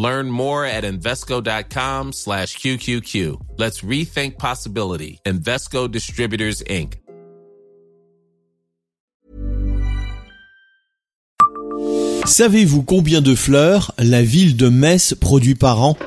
Learn more at Invesco.com slash QQQ. Let's rethink possibility. Invesco Distributors, Inc. Savez-vous combien de fleurs la ville de Metz produit par an?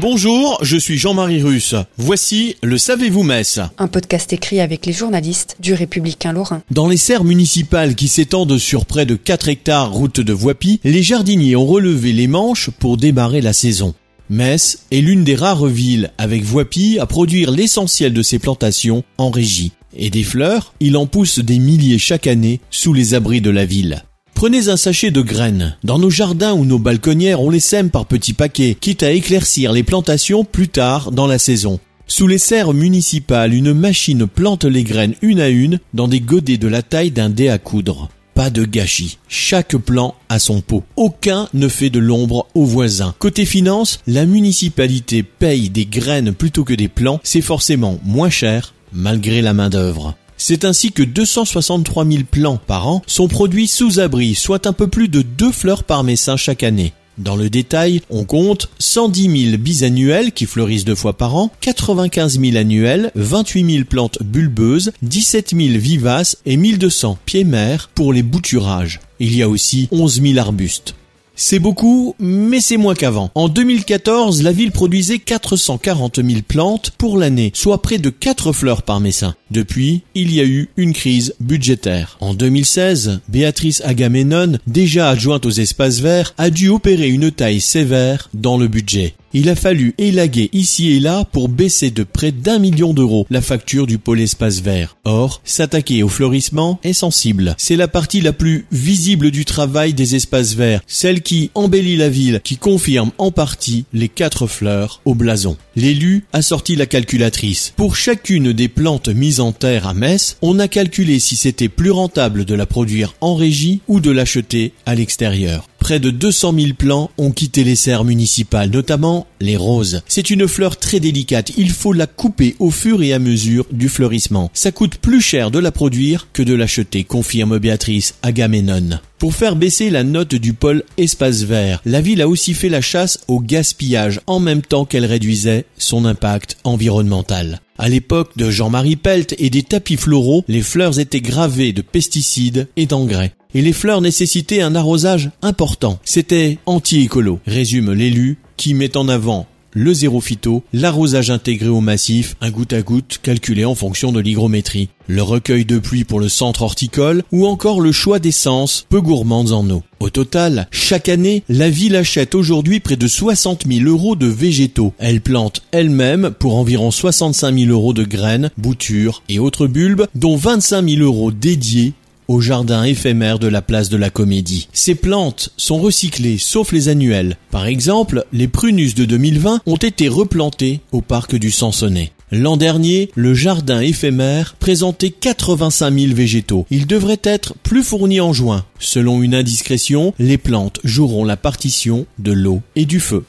Bonjour, je suis Jean-Marie Russe. Voici le Savez-vous Metz Un podcast écrit avec les journalistes du Républicain Lorrain. Dans les serres municipales qui s'étendent sur près de 4 hectares route de Voipy, les jardiniers ont relevé les manches pour démarrer la saison. Metz est l'une des rares villes avec Voipy à produire l'essentiel de ses plantations en régie. Et des fleurs, il en pousse des milliers chaque année sous les abris de la ville. Prenez un sachet de graines. Dans nos jardins ou nos balconnières, on les sème par petits paquets, quitte à éclaircir les plantations plus tard dans la saison. Sous les serres municipales, une machine plante les graines une à une dans des godets de la taille d'un dé à coudre. Pas de gâchis. Chaque plant a son pot. Aucun ne fait de l'ombre aux voisins. Côté finance, la municipalité paye des graines plutôt que des plants. C'est forcément moins cher malgré la main d'œuvre. C'est ainsi que 263 000 plants par an sont produits sous abri, soit un peu plus de deux fleurs par messin chaque année. Dans le détail, on compte 110 000 bisannuels qui fleurissent deux fois par an, 95 000 annuels, 28 000 plantes bulbeuses, 17 000 vivaces et 1200 pieds mères pour les bouturages. Il y a aussi 11 000 arbustes. C'est beaucoup, mais c'est moins qu'avant. En 2014, la ville produisait 440 000 plantes pour l'année, soit près de 4 fleurs par messin. Depuis, il y a eu une crise budgétaire. En 2016, Béatrice Agamemnon, déjà adjointe aux espaces verts, a dû opérer une taille sévère dans le budget. Il a fallu élaguer ici et là pour baisser de près d'un million d'euros la facture du pôle espace vert. Or, s'attaquer au fleurissement est sensible. C'est la partie la plus visible du travail des espaces verts, celle qui embellit la ville, qui confirme en partie les quatre fleurs au blason. L'élu a sorti la calculatrice. Pour chacune des plantes mises en terre à Metz, on a calculé si c'était plus rentable de la produire en régie ou de l'acheter à l'extérieur. Près de 200 000 plants ont quitté les serres municipales, notamment les roses. C'est une fleur très délicate, il faut la couper au fur et à mesure du fleurissement. Ça coûte plus cher de la produire que de l'acheter, confirme Béatrice Agamemnon. Pour faire baisser la note du pôle espace vert, la ville a aussi fait la chasse au gaspillage en même temps qu'elle réduisait son impact environnemental. À l'époque de Jean-Marie Pelt et des tapis floraux, les fleurs étaient gravées de pesticides et d'engrais. Et les fleurs nécessitaient un arrosage important. C'était anti-écolo, résume l'élu qui met en avant le zéro phyto, l'arrosage intégré au massif, un goutte à goutte calculé en fonction de l'hygrométrie, le recueil de pluie pour le centre horticole ou encore le choix d'essences peu gourmandes en eau. Au total, chaque année, la ville achète aujourd'hui près de 60 000 euros de végétaux. Elle plante elle-même pour environ 65 000 euros de graines, boutures et autres bulbes, dont 25 000 euros dédiés au jardin éphémère de la place de la Comédie. Ces plantes sont recyclées sauf les annuelles. Par exemple, les prunus de 2020 ont été replantées au parc du Sansonnet. L'an dernier, le jardin éphémère présentait 85 000 végétaux. Il devrait être plus fourni en juin. Selon une indiscrétion, les plantes joueront la partition de l'eau et du feu.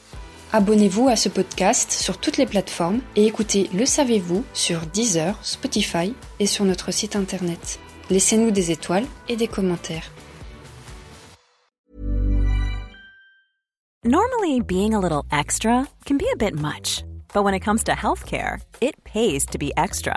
Abonnez-vous à ce podcast sur toutes les plateformes et écoutez Le Savez-vous sur Deezer, Spotify et sur notre site internet. Laissez-nous des étoiles et des commentaires. Normally, being a little extra can be a bit much, but when it comes to healthcare, it pays to be extra.